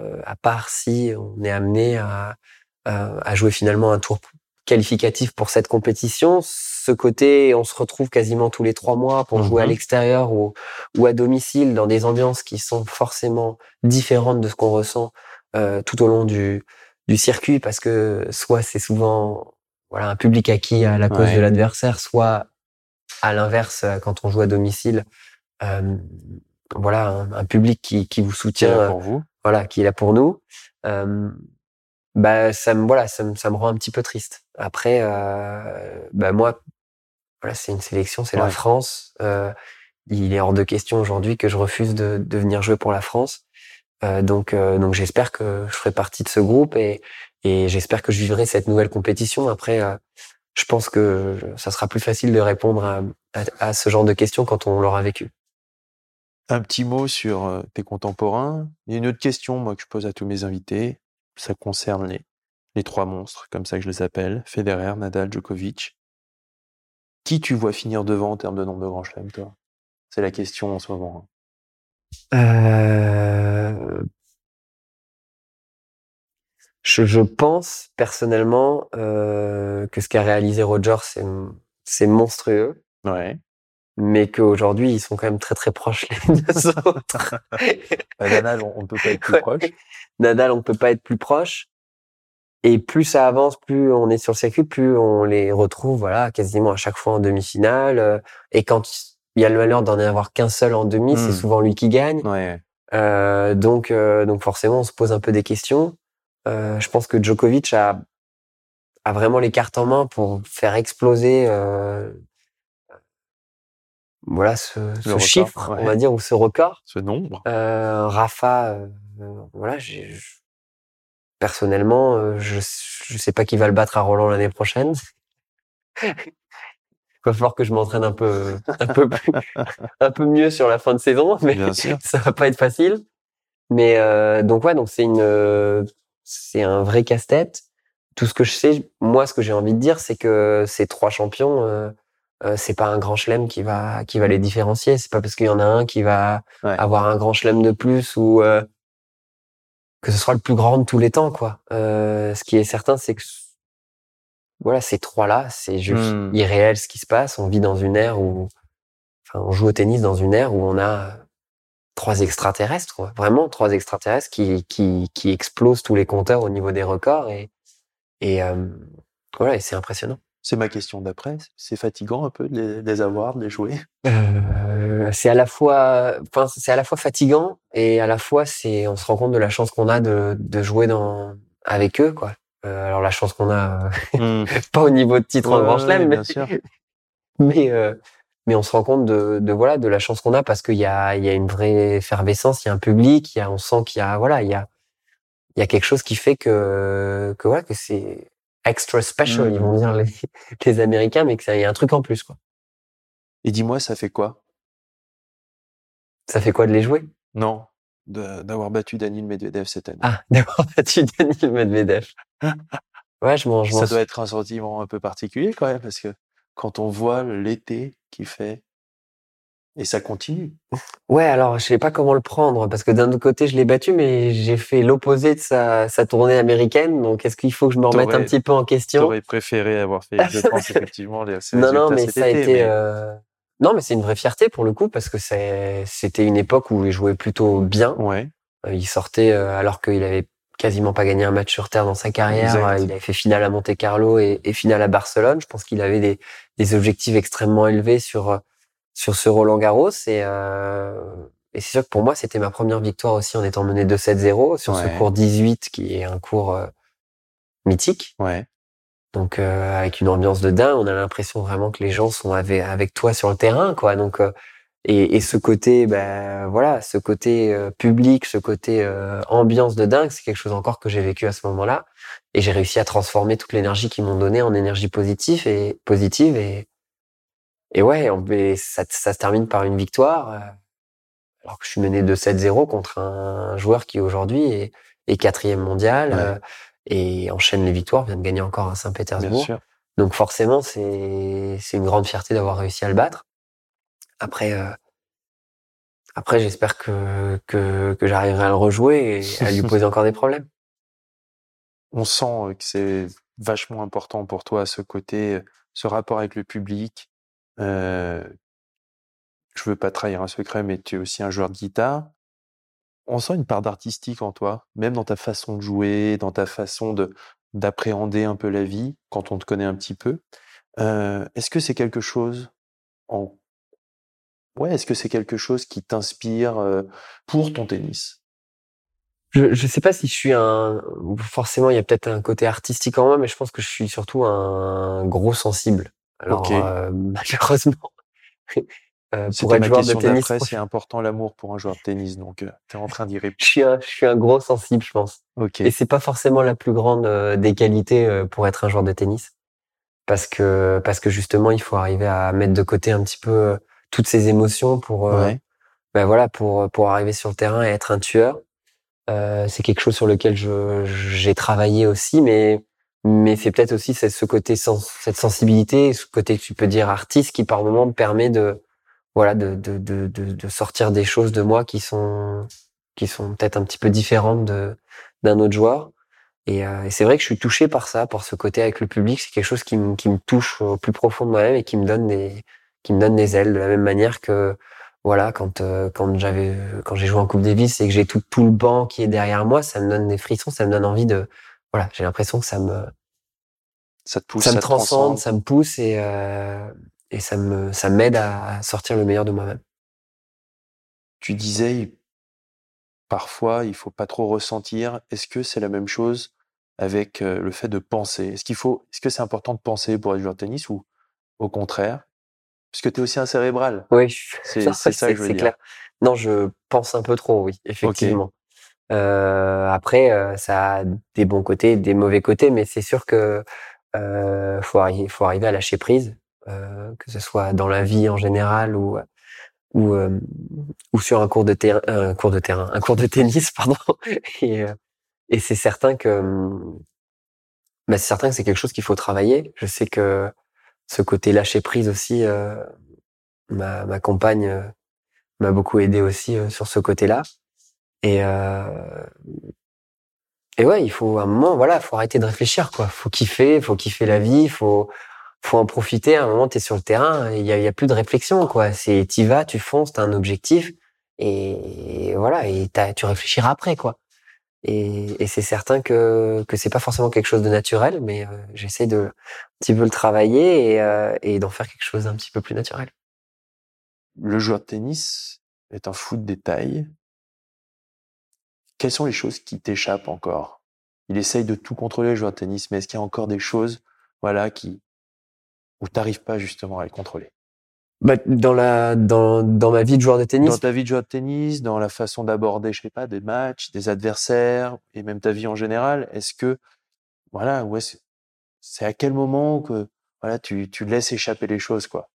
Euh, à part si on est amené à, à à jouer finalement un tour qualificatif pour cette compétition. Ce côté, on se retrouve quasiment tous les trois mois pour jouer à Mhm. l'extérieur ou, ou à domicile dans des ambiances qui sont forcément différentes de ce qu'on ressent euh, tout au long du, du circuit parce que soit c'est souvent voilà un public acquis à la cause Ouais. de l'adversaire, soit à l'inverse euh, quand on joue à domicile, euh, voilà un, un public qui, qui vous soutient euh, pour vous. voilà, qui est là pour nous, euh, bah ça me voilà, ça me, ça me rend un petit peu triste. Après, euh, bah moi, voilà, c'est une sélection, c'est la. France, euh, il est hors de question aujourd'hui que je refuse de, de venir jouer pour la France. Euh, donc, euh, donc j'espère que je ferai partie de ce groupe et, et j'espère que je vivrai cette nouvelle compétition. Après, euh, je pense que ça sera plus facile de répondre à, à, à ce genre de questions quand on l'aura vécu. Un petit mot sur euh, tes contemporains. Il y a une autre question, moi, que je pose à tous mes invités. Ça concerne les, les trois monstres, comme ça que je les appelle. Federer, Nadal, Djokovic. Qui tu vois finir devant en termes de nombre de grands chelems, toi? C'est la question en ce moment. hein. Euh... Je, je pense personnellement euh, que ce qu'a réalisé Roger, c'est c'est monstrueux, Ouais. Mais qu'aujourd'hui ils sont quand même très très proches les *laughs* deux autres. *laughs* Bah, Nadal, on ne peut pas être plus Ouais. proche. Nadal, on peut pas être plus proche. Et plus ça avance, plus on est sur le circuit, plus on les retrouve, voilà, quasiment à chaque fois en demi-finale. Et quand il y a le malheur d'en avoir qu'un seul en demi, c'est Hmm. souvent lui qui gagne. Ouais. Euh, donc, euh, donc forcément, on se pose un peu des questions. Euh, je pense que Djokovic a, a vraiment les cartes en main pour faire exploser, euh, voilà, ce, ce record, chiffre, ouais. on va dire, ou ce record. Ce nombre. Euh, Rafa, euh, euh, voilà, j'ai, personnellement, euh, je, je sais pas qui va le battre à Roland l'année prochaine. *laughs* Il va falloir que je m'entraîne un peu, un peu plus, un peu mieux sur la fin de saison, *laughs* mais ça va pas être facile. Mais euh, donc ouais, donc c'est une, euh, c'est un vrai casse-tête. Tout ce que je sais, moi, ce que j'ai envie de dire, c'est que ces trois champions, euh, c'est pas un grand chelem qui va, qui va les différencier. C'est pas parce qu'il y en a un qui va Ouais. avoir un grand chelem de plus ou euh, que ce soit le plus grand de tous les temps, quoi. Euh, ce qui est certain, c'est que voilà, ces trois-là, c'est juste Hmm. irréel ce qui se passe. On vit dans une ère où, enfin, on joue au tennis dans une ère où on a trois extraterrestres, quoi. vraiment trois extraterrestres qui, qui, qui explosent tous les compteurs au niveau des records et, et voilà, et c'est impressionnant. C'est ma question d'après. C'est fatigant un peu de les, de les avoir, de les jouer? Euh, c'est à la fois, enfin, c'est à la fois fatigant et à la fois c'est, on se rend compte de la chance qu'on a de, de jouer dans avec eux, quoi. Euh, alors la chance qu'on a, euh, Hmm. *laughs* pas au niveau de titre en Grand Chelem, mais, sûr. *laughs* mais, euh, mais on se rend compte de, de voilà de la chance qu'on a parce qu'il y a, il y a une vraie effervescence, il y a un public, il y a, on sent qu'il y a voilà, il y a, il y a quelque chose qui fait que que voilà que c'est extra special, Mhm. ils vont dire les, les Américains, mais que ça y a un truc en plus, quoi. Et dis-moi, ça fait quoi? Ça fait quoi de les jouer? Non, d'avoir battu Daniel Medvedev cette année. Ah, *laughs* d'avoir battu Daniel Medvedev. *laughs* Ouais, je m'en ça doit être un sentiment un peu particulier quand même, parce que quand on voit l'été qu'il fait, et ça continue. Ouais, alors je sais pas comment le prendre parce que d'un autre côté je l'ai battu, mais j'ai fait l'opposé de sa, sa tournée américaine. Donc est-ce qu'il faut que je me remette un petit peu en question? J'aurais préféré avoir fait, je *laughs* pense, effectivement, les, Non, non, mais ça a été, mais- euh, Non, mais c'est une vraie fierté pour le coup parce que c'était une époque où il jouait plutôt bien. Ouais, Euh, Il sortait euh, alors qu'il avait quasiment pas gagné un match sur terre dans sa carrière. Exact. Il avait fait finale à Monte Carlo et, et finale à Barcelone. Je pense qu'il avait des, des objectifs extrêmement élevés sur sur ce Roland Garros et euh, et c'est sûr que pour moi c'était ma première victoire aussi en étant mené 2-7-0 sur Ouais. ce cours 18 qui est un cours euh, mythique. ouais. Donc euh, avec une ambiance de dingue, on a l'impression vraiment que les gens sont avec, avec toi sur le terrain, quoi. Donc euh, et, et ce côté, ben voilà, ce côté euh, public, ce côté euh, ambiance de dingue, c'est quelque chose encore que j'ai vécu à ce moment-là. Et j'ai réussi à transformer toute l'énergie qu'ils m'ont donnée en énergie positive et positive et et ouais, on, et ça, ça se termine par une victoire. euh, alors que je suis mené de 7-0 contre un joueur qui aujourd'hui est, est quatrième mondial Ouais. euh, et enchaîne les victoires, vient de gagner encore à Saint-Pétersbourg. Donc forcément, c'est c'est une grande fierté d'avoir réussi à le battre. Après, euh, après, j'espère que que, que j'arriverai à le rejouer et à lui *laughs* poser encore des problèmes. On sent que c'est vachement important pour toi, ce côté, ce rapport avec le public. Euh, je veux pas trahir un secret, mais tu es aussi un joueur de guitare. On sent une part d'artistique en toi, même dans ta façon de jouer, dans ta façon de d'appréhender un peu la vie, quand on te connaît un petit peu. Euh, est-ce que c'est quelque chose en ouais, est-ce que c'est quelque chose qui t'inspire pour ton tennis? Je je sais pas si je suis un forcément il y a peut-être un côté artistique en moi, mais je pense que je suis surtout un gros sensible. Alors euh, *laughs* malheureusement, euh, pour être joueur de tennis. c'est important l'amour pour un joueur de tennis, donc tu es en train d'y *laughs* Je répondre. suis un, je suis un gros sensible, je pense. Ok. Et c'est pas forcément la plus grande euh, des qualités euh, pour être un joueur de tennis, parce que parce que justement, il faut arriver à mettre de côté un petit peu euh, toutes ces émotions pour euh, Ouais. ben voilà pour pour arriver sur le terrain et être un tueur. Euh, c'est quelque chose sur lequel je j'ai travaillé aussi, mais mais c'est peut-être aussi ce côté sens, cette sensibilité, ce côté tu peux dire artiste qui par moment me permet de voilà de de de de, sortir des choses de moi qui sont qui sont peut-être un petit peu différentes de d'un autre joueur. Et, euh, et c'est vrai que je suis touché par ça, par ce côté avec le public. C'est quelque chose qui me qui me touche au plus profond de moi-même et qui me donne des qui me donne des ailes de la même manière que voilà quand euh, quand j'avais quand j'ai joué en Coupe Davis et que j'ai tout tout le banc qui est derrière moi, ça me donne des frissons, ça me donne envie de voilà, j'ai l'impression que ça me Ça te pousse, ça me transcende, ça me pousse et euh, et ça me ça m'aide à sortir le meilleur de moi-même. Tu disais, parfois, il faut pas trop ressentir. Est-ce que c'est la même chose avec euh, le fait de penser? Est-ce qu'il faut, est-ce que c'est important de penser pour être joueur de tennis ou au contraire? Puisque tu es aussi un cérébral. Oui, *laughs* C'est ça que je veux dire. clair. Non, je pense un peu trop, oui, effectivement. Après, euh, ça a des bons côtés, des mauvais côtés, mais c'est sûr que euh, faut, arri- faut arriver à lâcher prise, euh, que ce soit dans la vie en général ou ou, euh, ou sur un cours de terrain, un cours de terrain, un cours de tennis, *laughs* pardon. Et, euh, et c'est certain que, hum, bah, c'est certain que c'est quelque chose qu'il faut travailler. Je sais que ce côté lâcher prise aussi, euh, ma, ma compagne euh, m'a beaucoup aidé aussi euh, sur ce côté-là. Et, euh, et ouais, il faut à un moment, voilà, faut arrêter de réfléchir, quoi. Faut kiffer, faut kiffer la vie, faut, faut en profiter. À un moment, t'es sur le terrain, il y a, plus de réflexion, quoi. C'est, t'y vas, tu fonces, t'as un objectif, et voilà, et tu réfléchiras après, quoi. Et, et c'est certain que que c'est pas forcément quelque chose de naturel, mais euh, j'essaie de un petit peu le travailler et, euh, et d'en faire quelque chose d'un petit peu plus naturel. Le joueur de tennis est un fou de détails. Quelles sont les choses qui t'échappent encore? Il essaye de tout contrôler, le joueur de tennis, mais est-ce qu'il y a encore des choses, voilà, qui où t'arrives pas justement à les contrôler? Bah, dans la dans dans ma vie de joueur de tennis, Dans ta vie de joueur de tennis, dans la façon d'aborder, je sais pas, des matchs, des adversaires, et même ta vie en général, est-ce que, voilà, ouais, c'est à quel moment que, voilà, tu, tu laisses échapper les choses, quoi?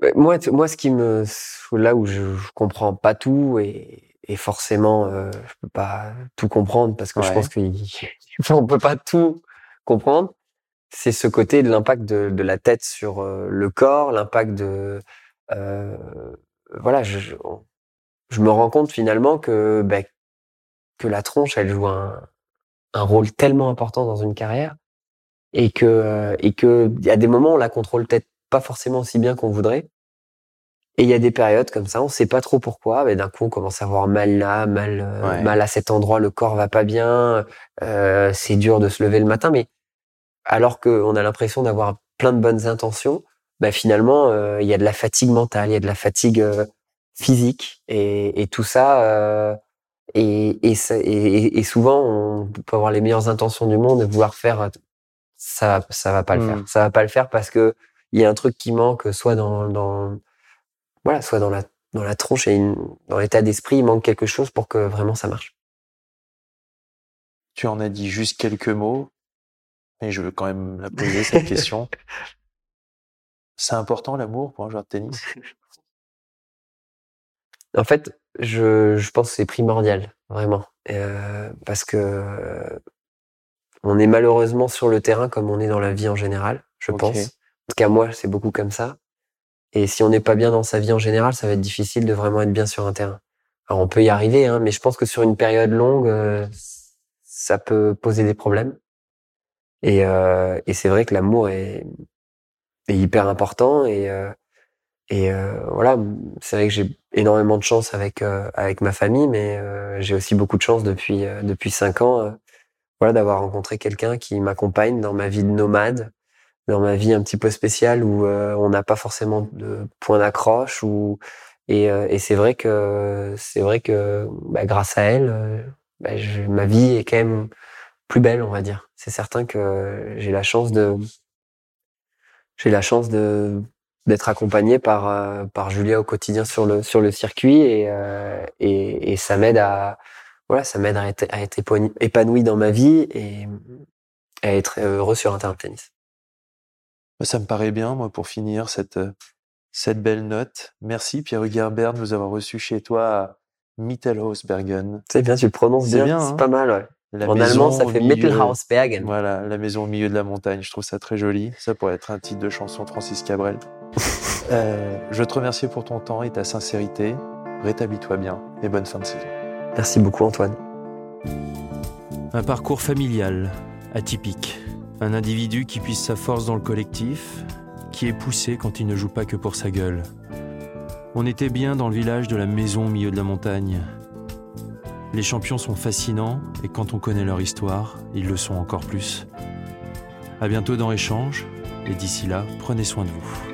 Ouais, moi, moi, ce qui me, là où je, je comprends pas tout et, et forcément, euh, je peux pas tout comprendre parce que je Ouais. pense qu'on *laughs* peut pas tout comprendre. C'est ce côté de l'impact de, de la tête sur euh, le corps, l'impact de, euh, voilà, je, je, je me rends compte finalement que, bah, que la tronche, elle joue un, un rôle tellement important dans une carrière et que, euh, et que, il y a des moments, on la contrôle peut-être pas forcément aussi bien qu'on voudrait. Et il y a des périodes comme ça, on sait pas trop pourquoi, mais d'un coup on commence à avoir mal là, mal, euh, Ouais. mal à cet endroit, le corps va pas bien, euh, c'est dur de se lever le matin, mais alors qu'on a l'impression d'avoir plein de bonnes intentions, bah finalement euh, il y a de la fatigue mentale, il y a de la fatigue euh, physique, et, et tout ça, euh, et, et, et, souvent on peut avoir les meilleures intentions du monde et vouloir faire, ça, ça va pas le Mm. faire, ça va pas le faire parce que il y a un truc qui manque, soit dans, dans voilà, soit dans la dans la tronche et une- dans l'état d'esprit, il manque quelque chose pour que vraiment ça marche. Tu en as dit juste quelques mots, mais je veux quand même la poser, cette *laughs* question. C'est important, l'amour, pour un joueur de tennis? En fait, je, je pense que c'est primordial, vraiment, Euh, parce que euh, on est malheureusement sur le terrain comme on est dans la vie en général, je pense. En tout cas, moi, c'est beaucoup comme ça. Et si on n'est pas bien dans sa vie en général, ça va être difficile de vraiment être bien sur un terrain. Alors, on peut y arriver, hein, mais je pense que sur une période longue, euh, ça peut poser des problèmes. Et, euh, et c'est vrai que l'amour est, hyper important. Et, euh, et euh, voilà, c'est vrai que j'ai énormément de chance avec euh, avec ma famille, mais j'ai aussi beaucoup de chance depuis depuis cinq ans, voilà, d'avoir rencontré quelqu'un qui m'accompagne dans ma vie de nomade, dans ma vie un petit peu spéciale où euh, on n'a pas forcément de point d'accroche. Ou et, euh, et c'est vrai que c'est vrai que bah, grâce à elle, euh, bah, je- ma vie est quand même plus belle, on va dire. C'est certain que j'ai la chance de j'ai la chance de d'être accompagné par euh, par Julia au quotidien sur le sur le circuit et euh, et, et, ça m'aide à voilà ça m'aide à être, à épanoui dans ma vie et à être heureux sur un terrain de tennis. Ça me paraît bien, moi, pour finir cette cette belle note. Merci Pierre Hugerbert de nous avoir reçus chez toi à Mittelhausbergen. C'est bien, tu le prononces bien, bien c'est hein. pas mal, ouais. La en allemand, ça fait Mittelhausbergen. Voilà, la maison au milieu de la montagne. Je trouve ça très joli. Ça pourrait être un titre de chanson de Francis Cabrel. *laughs* euh, je te remercie pour ton temps et ta sincérité. Rétablis-toi bien et bonne fin de saison. Merci beaucoup, Antoine. Un parcours familial, atypique. Un individu qui puise sa force dans le collectif, qui est poussé quand il ne joue pas que pour sa gueule. On était bien dans le village de la maison au milieu de la montagne. Les champions sont fascinants et quand on connaît leur histoire, ils le sont encore plus. À bientôt dans Échange et d'ici là, prenez soin de vous.